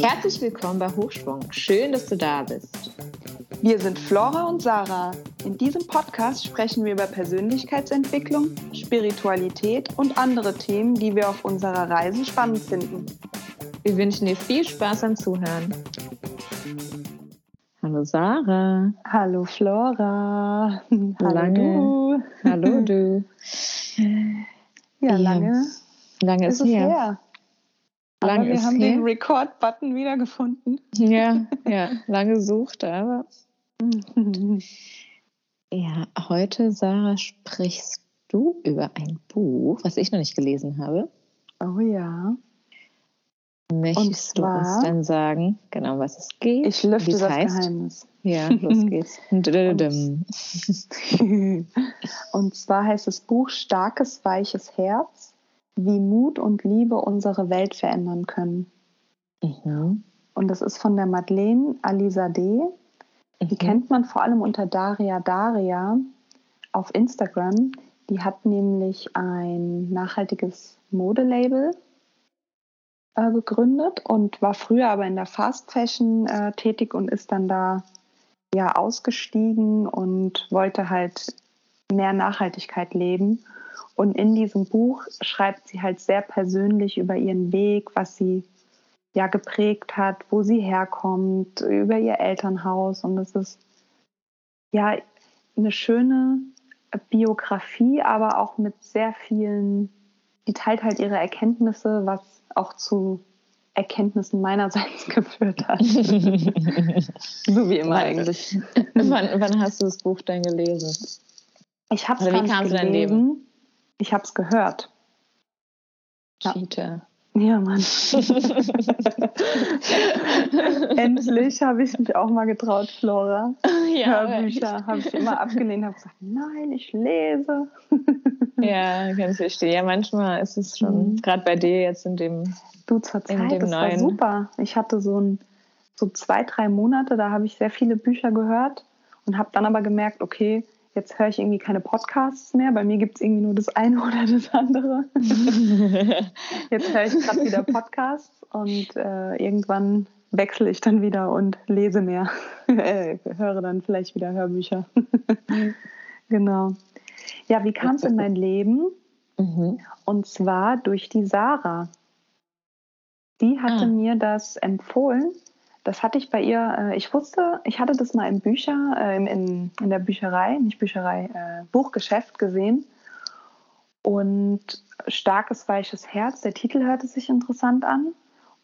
Herzlich willkommen bei Hochschwung. Schön, dass du da bist. Wir sind Flora und Sarah. In diesem Podcast sprechen wir über Persönlichkeitsentwicklung, Spiritualität und andere Themen, die wir auf unserer Reise spannend finden. Wir wünschen dir viel Spaß am Zuhören. Hallo Sarah. Hallo Flora. Hallo lange. du. Hallo du. Ja, lange. Lange ist, ist her. her. Lange aber wir haben her. den Record-Button wiedergefunden. Ja, ja, lange gesucht, aber. ja, heute, Sarah, sprichst du über ein Buch, was ich noch nicht gelesen habe. Oh ja. Möchtest du uns dann sagen, genau was es geht? Ich lüfte das heißt? Geheimnis. Ja, los geht's. und, und zwar heißt das Buch Starkes, weiches Herz wie Mut und Liebe unsere Welt verändern können. Mhm. Und das ist von der Madeleine Alizadeh. Die mhm. kennt man vor allem unter Daria Daria auf Instagram. Die hat nämlich ein nachhaltiges Modelabel äh, gegründet und war früher aber in der Fast Fashion äh, tätig und ist dann da ja ausgestiegen und wollte halt mehr Nachhaltigkeit leben und in diesem Buch schreibt sie halt sehr persönlich über ihren Weg, was sie ja geprägt hat, wo sie herkommt, über ihr Elternhaus. Und das ist ja eine schöne Biografie, aber auch mit sehr vielen, die teilt halt ihre Erkenntnisse, was auch zu Erkenntnissen meinerseits geführt hat. so wie immer eigentlich. wann, wann, hast du das Buch denn gelesen? Ich habe es gelesen. Leben? Ich habe es gehört. Cheater. Ja, Mann. Endlich habe ich mich auch mal getraut, Flora. Ja, Hörbücher habe ich immer abgelehnt, habe gesagt, nein, ich lese. ja, ganz verstehen. Ja, manchmal ist es schon, mhm. gerade bei dir jetzt in dem Du zur Zeit, das neuen. war super. Ich hatte so, ein, so zwei, drei Monate, da habe ich sehr viele Bücher gehört und habe dann aber gemerkt, okay, jetzt höre ich irgendwie keine Podcasts mehr. Bei mir gibt es irgendwie nur das eine oder das andere. jetzt höre ich gerade wieder Podcasts und äh, irgendwann wechsle ich dann wieder und lese mehr. äh, höre dann vielleicht wieder Hörbücher. genau. Ja, wie kam es in mein Leben? Mhm. Und zwar durch die Sarah. Die hatte ah. mir das empfohlen das hatte ich bei ihr, äh, ich wusste, ich hatte das mal im Bücher, äh, in, in der Bücherei, nicht Bücherei, äh, Buchgeschäft gesehen. Und starkes, weiches Herz, der Titel hörte sich interessant an.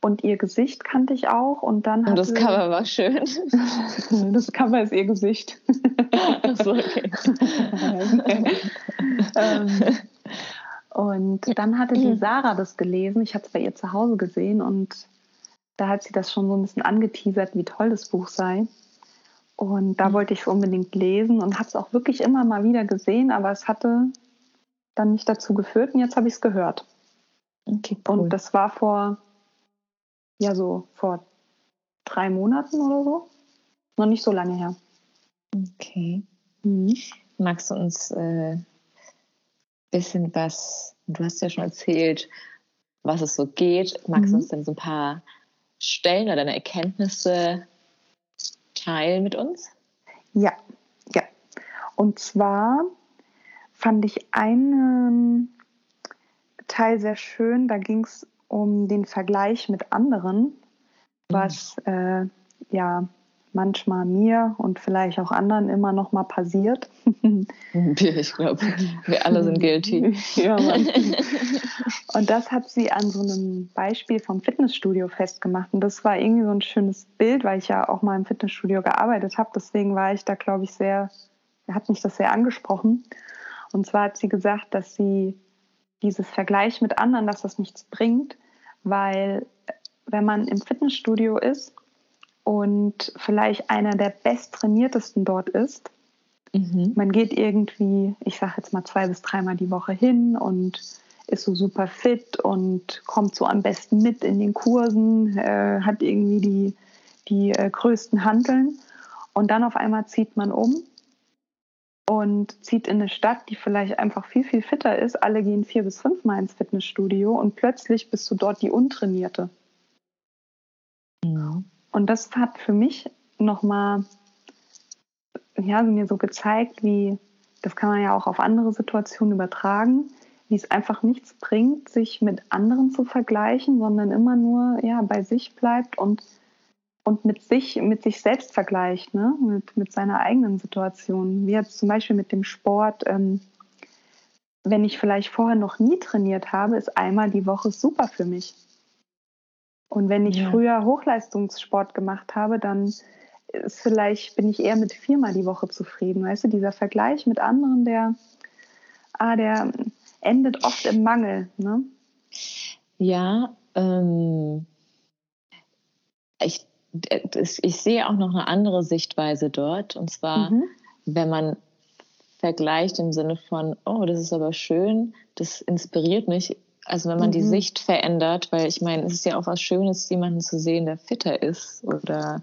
Und ihr Gesicht kannte ich auch. Und dann und das Cover war schön. das Cover ist ihr Gesicht. Achso, okay. ähm, und dann hatte die Sarah das gelesen. Ich hatte es bei ihr zu Hause gesehen und da hat sie das schon so ein bisschen angeteasert, wie toll das Buch sei. Und da mhm. wollte ich es unbedingt lesen und habe es auch wirklich immer mal wieder gesehen, aber es hatte dann nicht dazu geführt und jetzt habe ich es gehört. Okay, cool. Und das war vor, ja, so vor drei Monaten oder so. Noch nicht so lange her. Okay. Mhm. Magst du uns ein äh, bisschen was, du hast ja schon erzählt, was es so geht. Magst du mhm. uns denn so ein paar stellen oder deine Erkenntnisse teilen mit uns? Ja, ja. Und zwar fand ich einen Teil sehr schön. Da ging es um den Vergleich mit anderen, was mhm. äh, ja manchmal mir und vielleicht auch anderen immer noch mal passiert. ich glaube, wir alle sind guilty. ja, Mann. Und das hat sie an so einem Beispiel vom Fitnessstudio festgemacht. Und das war irgendwie so ein schönes Bild, weil ich ja auch mal im Fitnessstudio gearbeitet habe. Deswegen war ich da, glaube ich, sehr, hat mich das sehr angesprochen. Und zwar hat sie gesagt, dass sie dieses Vergleich mit anderen, dass das nichts bringt, weil wenn man im Fitnessstudio ist und vielleicht einer der besttrainiertesten dort ist. Mhm. Man geht irgendwie, ich sage jetzt mal zwei bis dreimal die Woche hin und ist so super fit und kommt so am besten mit in den Kursen, äh, hat irgendwie die, die äh, größten Handeln. Und dann auf einmal zieht man um und zieht in eine Stadt, die vielleicht einfach viel, viel fitter ist. Alle gehen vier bis fünfmal ins Fitnessstudio und plötzlich bist du dort die Untrainierte. Und das hat für mich nochmal ja, mir so gezeigt, wie, das kann man ja auch auf andere Situationen übertragen, wie es einfach nichts bringt, sich mit anderen zu vergleichen, sondern immer nur ja, bei sich bleibt und, und mit, sich, mit sich selbst vergleicht, ne? mit, mit seiner eigenen Situation. Wie jetzt zum Beispiel mit dem Sport. Ähm, wenn ich vielleicht vorher noch nie trainiert habe, ist einmal die Woche super für mich. Und wenn ich ja. früher Hochleistungssport gemacht habe, dann ist vielleicht bin ich eher mit viermal die Woche zufrieden. Weißt du, dieser Vergleich mit anderen, der, ah, der endet oft im Mangel. Ne? Ja, ähm, ich, ich sehe auch noch eine andere Sichtweise dort. Und zwar, mhm. wenn man vergleicht im Sinne von, oh, das ist aber schön, das inspiriert mich. Also wenn man mhm. die Sicht verändert, weil ich meine, es ist ja auch was Schönes, jemanden zu sehen, der fitter ist oder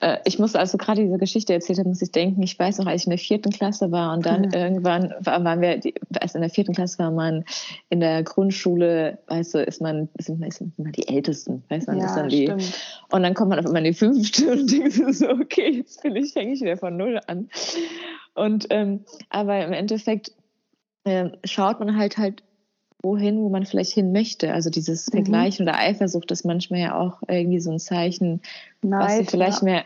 äh, ich muss also gerade diese Geschichte erzählt haben, muss ich denken, ich weiß noch, als ich in der vierten Klasse war und dann mhm. irgendwann war, waren wir, als in der vierten Klasse war man in der Grundschule, weißt du, ist man, sind immer die Ältesten, weißt man, ja, ist dann die. Stimmt. Und dann kommt man auf einmal in die fünfte und denkt so, okay, jetzt bin ich, hänge ich wieder von Null an. Und, ähm, aber im Endeffekt äh, schaut man halt halt wohin, wo man vielleicht hin möchte. Also dieses mhm. Vergleichen mhm. oder Eifersucht ist manchmal ja auch irgendwie so ein Zeichen, Neid, was wir vielleicht ja. mehr,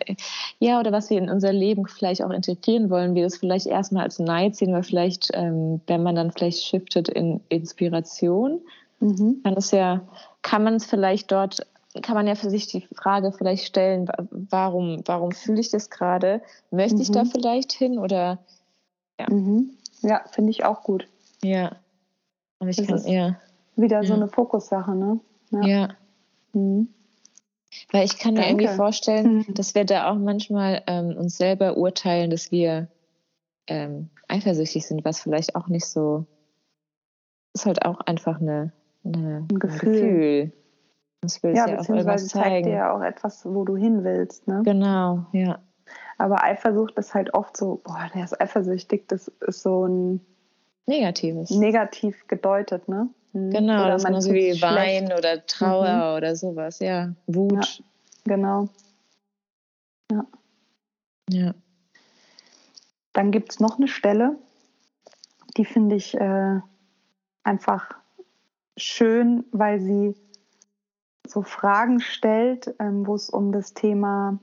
ja, oder was wir in unser Leben vielleicht auch integrieren wollen, wir das vielleicht erstmal als Neid sehen, weil vielleicht, ähm, wenn man dann vielleicht shiftet in Inspiration, mhm. kann es ja, kann man es vielleicht dort, kann man ja für sich die Frage vielleicht stellen, warum, warum fühle ich das gerade? Möchte mhm. ich da mhm. vielleicht hin oder ja. Mhm. Ja, finde ich auch gut. Ja. Aber ich das kann, ist ja. wieder ja. so eine Fokussache, ne? Ja. ja. Mhm. Weil ich kann Danke. mir irgendwie vorstellen, mhm. dass wir da auch manchmal ähm, uns selber urteilen, dass wir ähm, eifersüchtig sind, was vielleicht auch nicht so ist halt auch einfach eine, eine ein Gefühl. Ein Gefühl. Das will ja, ja beziehungsweise zeigt dir ja auch etwas, wo du hin willst. Ne? Genau, ja. Aber Eifersucht ist halt oft so, boah, der ist eifersüchtig, das ist so ein Negatives. Negativ gedeutet, ne? Mhm. Genau, oder das man so wie Wein oder Trauer mhm. oder sowas, ja. Wut. Ja, genau. Ja. Ja. Dann gibt es noch eine Stelle, die finde ich äh, einfach schön, weil sie so Fragen stellt, ähm, wo es um das Thema,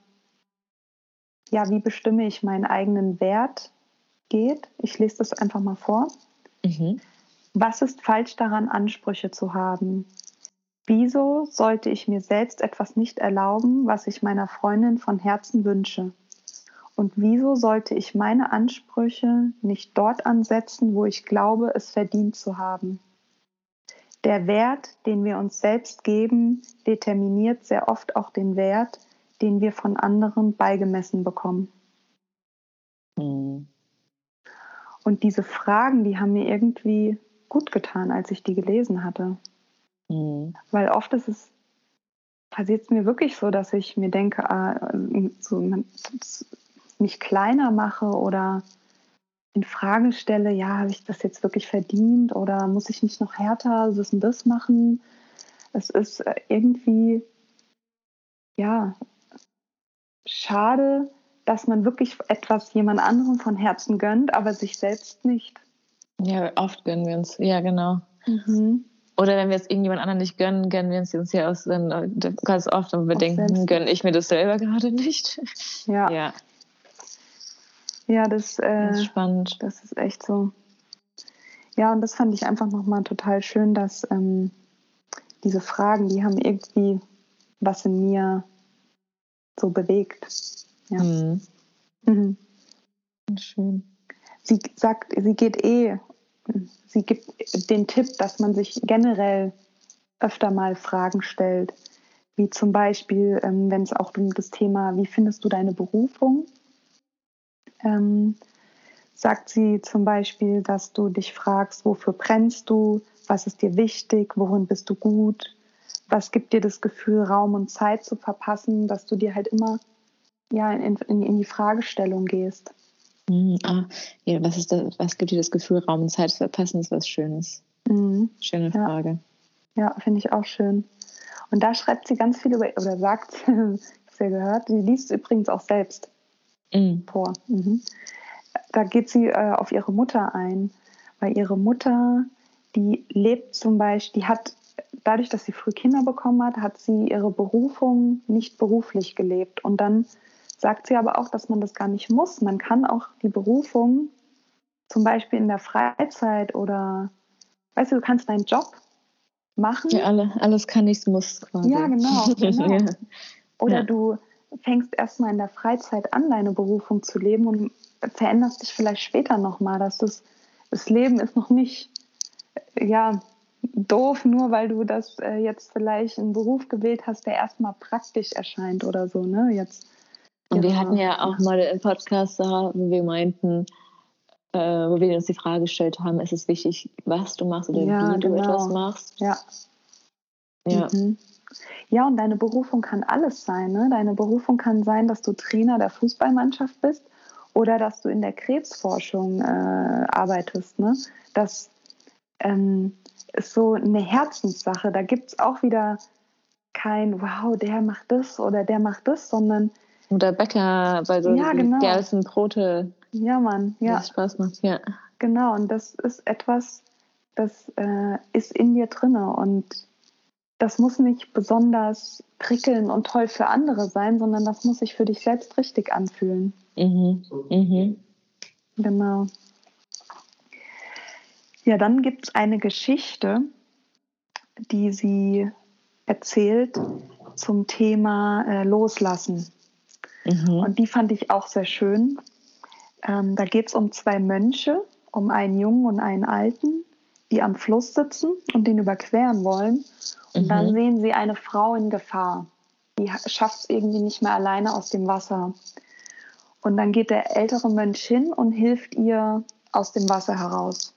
ja, wie bestimme ich meinen eigenen Wert geht. Ich lese das einfach mal vor. Mhm. Was ist falsch daran, Ansprüche zu haben? Wieso sollte ich mir selbst etwas nicht erlauben, was ich meiner Freundin von Herzen wünsche? Und wieso sollte ich meine Ansprüche nicht dort ansetzen, wo ich glaube, es verdient zu haben? Der Wert, den wir uns selbst geben, determiniert sehr oft auch den Wert, den wir von anderen beigemessen bekommen. Mhm. Und diese Fragen, die haben mir irgendwie gut getan, als ich die gelesen hatte. Mhm. Weil oft ist es, passiert es mir wirklich so, dass ich mir denke, ah, so, mich kleiner mache oder in Frage stelle, ja, habe ich das jetzt wirklich verdient oder muss ich nicht noch härter das und das machen? Es ist äh, irgendwie, ja, schade, dass man wirklich etwas jemand anderem von Herzen gönnt, aber sich selbst nicht. Ja, oft gönnen wir uns. Ja, genau. Mhm. Oder wenn wir es irgendjemand anderen nicht gönnen, gönnen wir uns uns ja aus, äh, ganz oft und wir Auch denken, gönne ich mir das selber gerade nicht. Ja. Ja, ja das, äh, das ist spannend. Das ist echt so. Ja, und das fand ich einfach nochmal total schön, dass ähm, diese Fragen, die haben irgendwie was in mir so bewegt. Ja. Mhm. Mhm. Schön. Sie sagt, sie geht eh, sie gibt den Tipp, dass man sich generell öfter mal Fragen stellt, wie zum Beispiel, ähm, wenn es auch um das Thema, wie findest du deine Berufung? Ähm, sagt sie zum Beispiel, dass du dich fragst, wofür brennst du, was ist dir wichtig, worin bist du gut, was gibt dir das Gefühl, Raum und Zeit zu verpassen, dass du dir halt immer ja, in, in, in die Fragestellung gehst. Mhm, ah, ja, was, ist das, was gibt dir das Gefühl, Raum und Zeit zu verpassen, ist was Schönes? Mhm. Schöne Frage. Ja, ja finde ich auch schön. Und da schreibt sie ganz viel über, oder sagt, hast ja gehört, sie liest übrigens auch selbst mhm. vor. Mhm. Da geht sie äh, auf ihre Mutter ein, weil ihre Mutter, die lebt zum Beispiel, die hat dadurch, dass sie früh Kinder bekommen hat, hat sie ihre Berufung nicht beruflich gelebt. Und dann sagt sie aber auch, dass man das gar nicht muss. Man kann auch die Berufung zum Beispiel in der Freizeit oder, weißt du, du kannst deinen Job machen. Ja, alle, alles kann, nichts muss quasi. Ja, genau. genau. ja. Oder ja. du fängst erstmal in der Freizeit an, deine Berufung zu leben und veränderst dich vielleicht später nochmal, dass das, das Leben ist noch nicht, ja, doof, nur weil du das äh, jetzt vielleicht einen Beruf gewählt hast, der erstmal praktisch erscheint oder so, ne? Jetzt. Und wir hatten ja auch mal einen Podcast da, wo wir meinten, äh, wo wir uns die Frage gestellt haben, ist es wichtig, was du machst oder ja, wie genau. du etwas machst? Ja. Ja. Mhm. Ja, und deine Berufung kann alles sein. Ne? Deine Berufung kann sein, dass du Trainer der Fußballmannschaft bist oder dass du in der Krebsforschung äh, arbeitest. Ne? Das, ähm, ist so eine Herzenssache. Da gibt es auch wieder kein, wow, der macht das oder der macht das, sondern. Oder Bäcker bei so ja, genau. geilsten Brote. Ja, Mann, ja. Das Spaß macht, ja. Genau, und das ist etwas, das äh, ist in dir drinne und das muss nicht besonders prickeln und toll für andere sein, sondern das muss sich für dich selbst richtig anfühlen. Mhm. Mhm. Genau. Ja, dann gibt es eine Geschichte, die sie erzählt zum Thema äh, Loslassen. Mhm. Und die fand ich auch sehr schön. Ähm, da geht es um zwei Mönche, um einen Jungen und einen Alten, die am Fluss sitzen und den überqueren wollen. Und mhm. dann sehen sie eine Frau in Gefahr. Die schafft es irgendwie nicht mehr alleine aus dem Wasser. Und dann geht der ältere Mönch hin und hilft ihr aus dem Wasser heraus.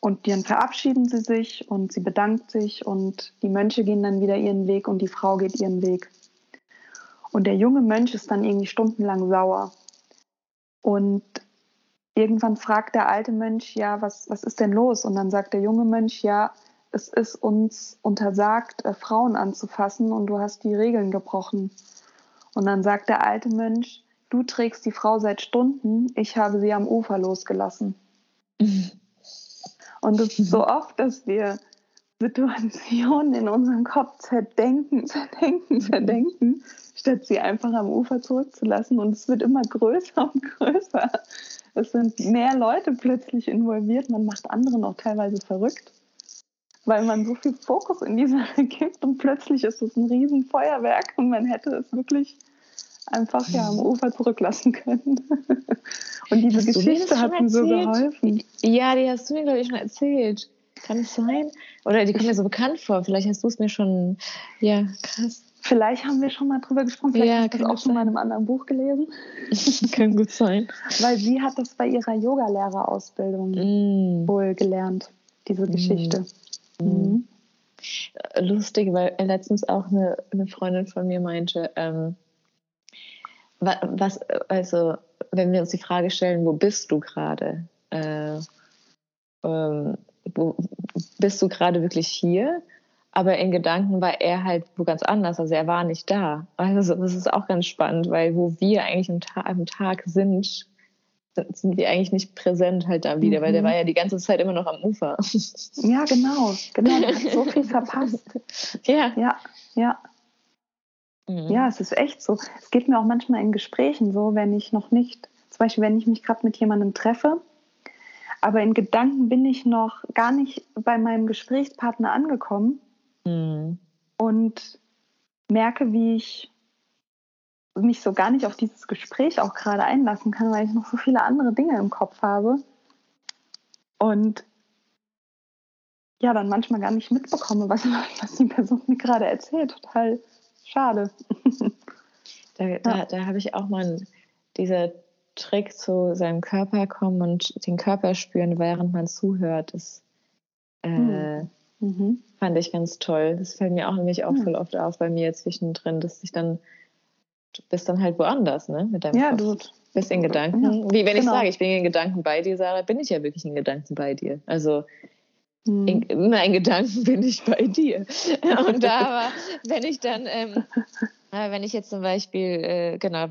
Und dann verabschieden sie sich und sie bedankt sich und die Mönche gehen dann wieder ihren Weg und die Frau geht ihren Weg. Und der junge Mönch ist dann irgendwie stundenlang sauer. Und irgendwann fragt der alte Mönch, ja, was, was ist denn los? Und dann sagt der junge Mönch, ja, es ist uns untersagt, äh, Frauen anzufassen und du hast die Regeln gebrochen. Und dann sagt der alte Mönch, du trägst die Frau seit Stunden, ich habe sie am Ufer losgelassen. Und es ist so oft, dass wir Situationen in unserem Kopf zerdenken, zerdenken, zerdenken, statt sie einfach am Ufer zurückzulassen. Und es wird immer größer und größer. Es sind mehr Leute plötzlich involviert. Man macht andere auch teilweise verrückt, weil man so viel Fokus in die Sache gibt und plötzlich ist es ein Riesenfeuerwerk und man hätte es wirklich einfach ja am Ufer zurücklassen können. Und diese hast Geschichte hat mir so geholfen. Ja, die hast du mir, glaube ich, schon erzählt. Kann es sein? Oder die kommt mir so bekannt vor. Vielleicht hast du es mir schon. Ja, krass. Vielleicht haben wir schon mal drüber gesprochen. Vielleicht ja, hast du das auch schon mal in einem anderen Buch gelesen. kann gut sein. Weil sie hat das bei ihrer Yogalehrerausbildung mm. wohl gelernt, diese mm. Geschichte. Mm. Mhm. Lustig, weil letztens auch eine, eine Freundin von mir meinte, ähm, was, also, wenn wir uns die Frage stellen, wo bist du gerade? Äh, ähm, wo, bist du gerade wirklich hier? Aber in Gedanken war er halt wo ganz anders. Also er war nicht da. Also das ist auch ganz spannend, weil wo wir eigentlich am, Ta am Tag sind, sind wir eigentlich nicht präsent halt da wieder, mhm. weil der mhm. war ja die ganze Zeit immer noch am Ufer. Ja, genau. Genau, hat so viel verpasst. Ja. Ja, ja. Mhm. Ja, es ist echt so. Es geht mir auch manchmal in Gesprächen so, wenn ich noch nicht, zum Beispiel, wenn ich mich gerade mit jemandem treffe, aber in Gedanken bin ich noch gar nicht bei meinem Gesprächspartner angekommen mhm. und merke, wie ich mich so gar nicht auf dieses Gespräch auch gerade einlassen kann, weil ich noch so viele andere Dinge im Kopf habe. Und ja, dann manchmal gar nicht mitbekomme, was, was die Person mir gerade erzählt. Total Schade. da da, ja. da habe ich auch mal dieser Trick zu seinem Körper kommen und den Körper spüren, während man zuhört. Das äh, hm. mhm. fand ich ganz toll. Das fällt mir auch nämlich auch mhm. voll oft auf bei mir zwischendrin, dass ich dann du bist dann halt woanders, ne? Mit deinem ja, Kopf. du Bist in Gedanken? Ja, Wie wenn genau. ich sage, ich bin in Gedanken bei dir, Sarah, bin ich ja wirklich in Gedanken bei dir. Also hm. in, immer in Gedanken bin ich bei dir. Und da aber, wenn ich dann, ähm, wenn ich jetzt zum Beispiel, äh, genau,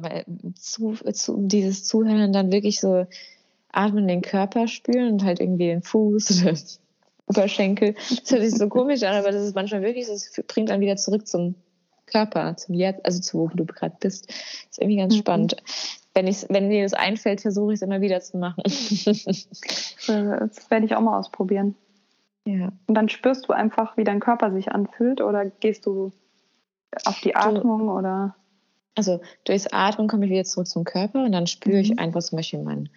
zu, zu, dieses Zuhören dann wirklich so atmen, den Körper spüren und halt irgendwie den Fuß oder Oberschenkel. Das hört sich so komisch an, aber das ist manchmal wirklich, das bringt dann wieder zurück zum Körper, zum Jetzt, also zu wo du gerade bist. Das ist irgendwie ganz mhm. spannend. Wenn, ich, wenn mir das einfällt, versuche ich es immer wieder zu machen. das werde ich auch mal ausprobieren. Ja. Und dann spürst du einfach, wie dein Körper sich anfühlt oder gehst du auf die Atmung du, oder? Also durchs Atmen komme ich wieder zurück zum Körper und dann spüre mhm. ich einfach zum Beispiel meinen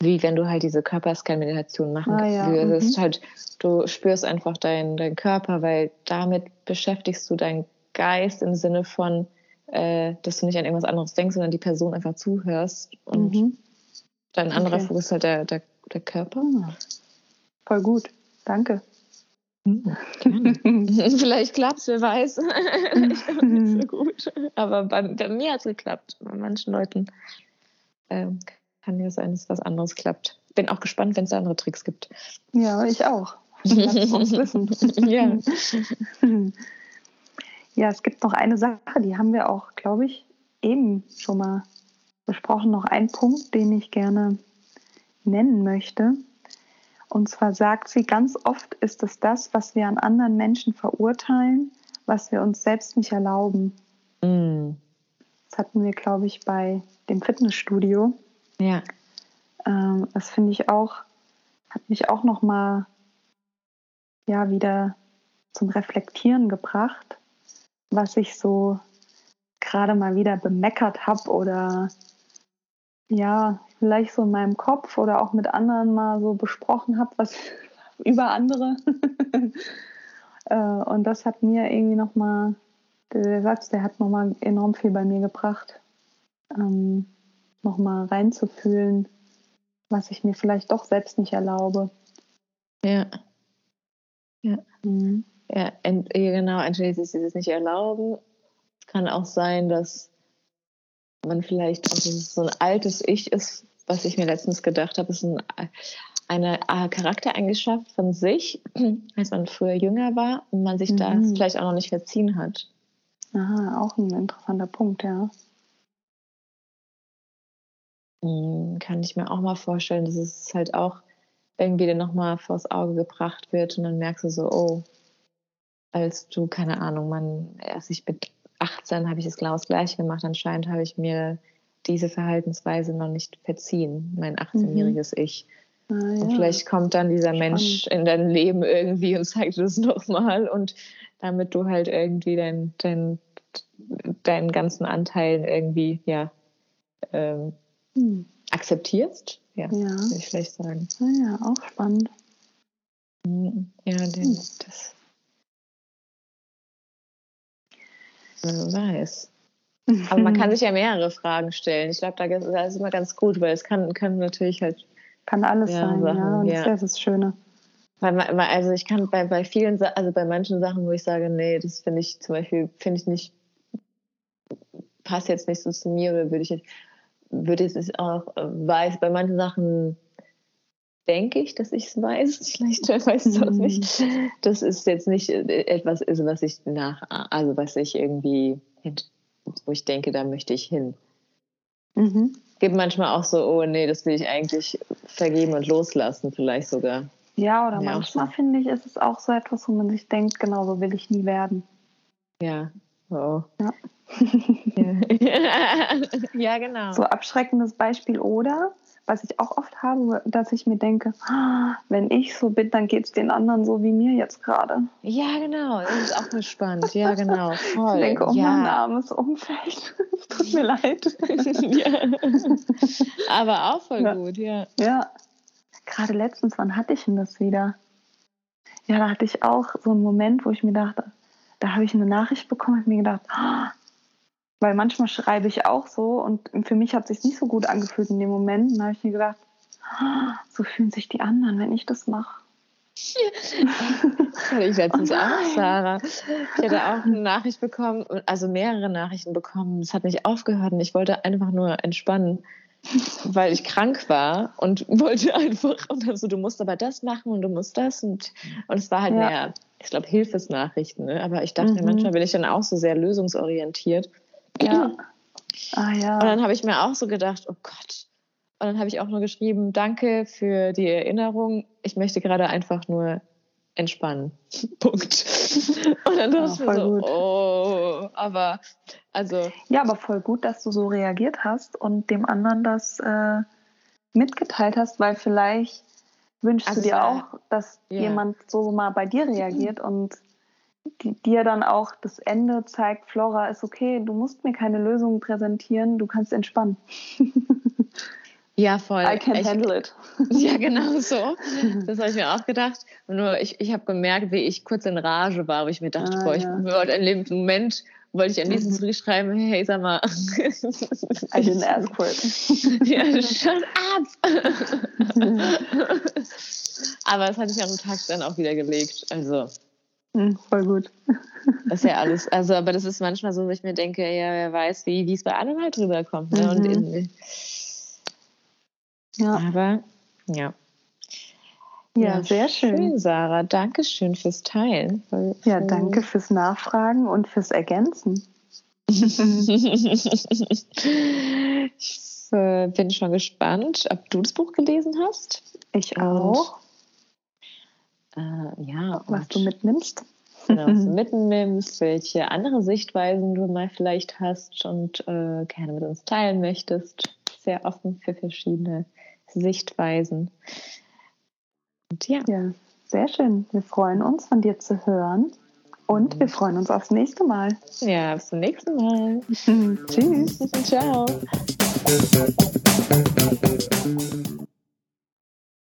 wie wenn du halt diese Körperscan-Meditation machen ah, ja. würdest. Mhm. Halt, du spürst einfach deinen dein Körper, weil damit beschäftigst du deinen Geist im Sinne von, äh, dass du nicht an irgendwas anderes denkst, sondern die Person einfach zuhörst. Und mhm. dein anderer okay. Fokus ist halt der, der, der Körper. Voll gut. Danke. Hm, Vielleicht klappt es, wer weiß. nicht so gut. Aber bei, bei mir hat es geklappt. Bei manchen Leuten ähm, kann ja sein, dass was anderes klappt. Bin auch gespannt, wenn es andere Tricks gibt. Ja, ich auch. Wissen. ja. ja, es gibt noch eine Sache, die haben wir auch, glaube ich, eben schon mal besprochen. Noch ein Punkt, den ich gerne nennen möchte. Und zwar sagt sie, ganz oft ist es das, was wir an anderen Menschen verurteilen, was wir uns selbst nicht erlauben. Mm. Das hatten wir, glaube ich, bei dem Fitnessstudio. Ja. Ähm, das finde ich auch, hat mich auch nochmal ja, wieder zum Reflektieren gebracht, was ich so gerade mal wieder bemeckert habe oder ja, vielleicht so in meinem Kopf oder auch mit anderen mal so besprochen habe, was über andere. Äh, und das hat mir irgendwie nochmal, der Satz, der hat nochmal enorm viel bei mir gebracht. Ähm, nochmal reinzufühlen, was ich mir vielleicht doch selbst nicht erlaube. Ja. Ja. Mhm. Ja, ent, genau, entweder sich das nicht erlauben. Es kann auch sein, dass man vielleicht auch so ein altes Ich ist, was ich mir letztens gedacht habe, ist ein, eine Charaktereigenschaft von sich, als man früher jünger war und man sich mhm. das vielleicht auch noch nicht verziehen hat. Aha, auch ein interessanter Punkt, ja. Hm, kann ich mir auch mal vorstellen, dass es halt auch irgendwie dann nochmal vors Auge gebracht wird und dann merkst du so, oh, als du, keine Ahnung, man, erst ich mit 18 habe ich das genau das gleiche gemacht, anscheinend habe ich mir diese Verhaltensweise noch nicht verziehen, mein 18-jähriges mhm. Ich. Ah, ja. Und vielleicht kommt dann dieser Spannend. Mensch in dein Leben irgendwie und zeigt das nochmal und damit du halt irgendwie dein, dein, deinen ganzen Anteilen irgendwie, ja, ähm, hm. akzeptierst. Ja, ja. würde ich vielleicht sagen. Ja, ja, auch spannend. Hm, ja, den, hm. das. Man weiß. Aber man kann sich ja mehrere Fragen stellen. Ich glaube, da, ist immer ganz gut, weil es kann, kann natürlich halt. Kann alles ja, sein, Sachen, ja. Und ja. das ist das Schöne. Weil, also ich kann bei, bei vielen, also bei manchen Sachen, wo ich sage, nee, das finde ich zum Beispiel, finde ich nicht, passt jetzt nicht so zu mir oder würde ich jetzt, würde ich es auch weiß, bei manchen Sachen denke ich, dass ich es weiß. Vielleicht weiß ich es auch nicht. Mhm. Das ist jetzt nicht äh, etwas, ist, was ich nach, also was ich irgendwie, wo ich denke, da möchte ich hin. Mhm. Gibt manchmal auch so, oh nee, das will ich eigentlich vergeben und loslassen, vielleicht sogar. Ja, oder ja, manchmal finde ich, ist es auch so etwas, wo man sich denkt, genau so will ich nie werden. Ja, oh. Ja. ja, genau. So abschreckendes Beispiel oder, was ich auch oft habe, dass ich mir denke, ah, wenn ich so bin, dann geht es den anderen so wie mir jetzt gerade. Ja, genau. Das ist auch spannend. Ja, genau. Voll. Ich denke, oh ja. mein armes Umfeld. Es tut mir leid. ja. Aber auch voll ja. gut, ja. Ja. Gerade letztens, wann hatte ich denn das wieder? Ja, da hatte ich auch so einen Moment, wo ich mir dachte, da habe ich eine Nachricht bekommen und mir gedacht, ah, weil manchmal schreibe ich auch so und für mich hat es sich nicht so gut angefühlt in dem Moment. Und da habe ich mir gedacht, ah, so fühlen sich die anderen, wenn ich das mache. Hatte ich letztens oh auch, Sarah. Ich hatte auch eine Nachricht bekommen, also mehrere Nachrichten bekommen. Es hat nicht aufgehört und ich wollte einfach nur entspannen. weil ich krank war und wollte einfach, und dann so, du musst aber das machen und du musst das. Und, und es war halt ja. mehr, ich glaube, Hilfesnachrichten. Ne? Aber ich dachte, mhm. manchmal bin ich dann auch so sehr lösungsorientiert. Ja. Ah, ja. Und dann habe ich mir auch so gedacht, oh Gott. Und dann habe ich auch nur geschrieben, danke für die Erinnerung. Ich möchte gerade einfach nur entspannen. Punkt. Und dann dachte ja, ich mir so, gut. oh, aber also. Ja, aber voll gut, dass du so reagiert hast und dem anderen das äh, mitgeteilt hast, weil vielleicht wünschst also, du dir auch, dass ja. jemand so mal bei dir reagiert und die, dir dann auch das Ende zeigt, Flora ist okay, du musst mir keine Lösung präsentieren, du kannst entspannen. Ja, voll. I can handle it. Ja, genau so. Das habe ich mir auch gedacht. Nur ich, ich habe gemerkt, wie ich kurz in Rage war, wo ich mir dachte, ah, boah, ich ja. wollte einen Moment, wollte ich an diesen mhm. zurückschreiben, hey, sag mal. I didn't ask for it. ja, shut up! Aber es hat sich am Tag dann auch wieder gelegt. Also. Mhm, voll gut. Das ist ja alles. Also, aber das ist manchmal so, wo ich mir denke, ja, wer weiß, wie es bei anderen halt rüberkommt. Ne? Mhm. Und in, ja. Aber ja. Ja, ja sehr schön. schön. Sarah. Dankeschön fürs Teilen. Voll, voll ja, danke fürs Nachfragen und fürs Ergänzen. ich äh, bin schon gespannt, ob du das Buch gelesen hast. Ich auch. Äh, ja. Was du mitnimmst. Genau, was du mitnimmst, welche andere Sichtweisen du mal vielleicht hast und äh, gerne mit uns teilen möchtest. Sehr offen für verschiedene Sichtweisen. Und ja. ja, sehr schön. Wir freuen uns, von dir zu hören. Und wir freuen uns aufs nächste Mal. Ja, bis zum nächsten Mal. Tschüss. Ciao.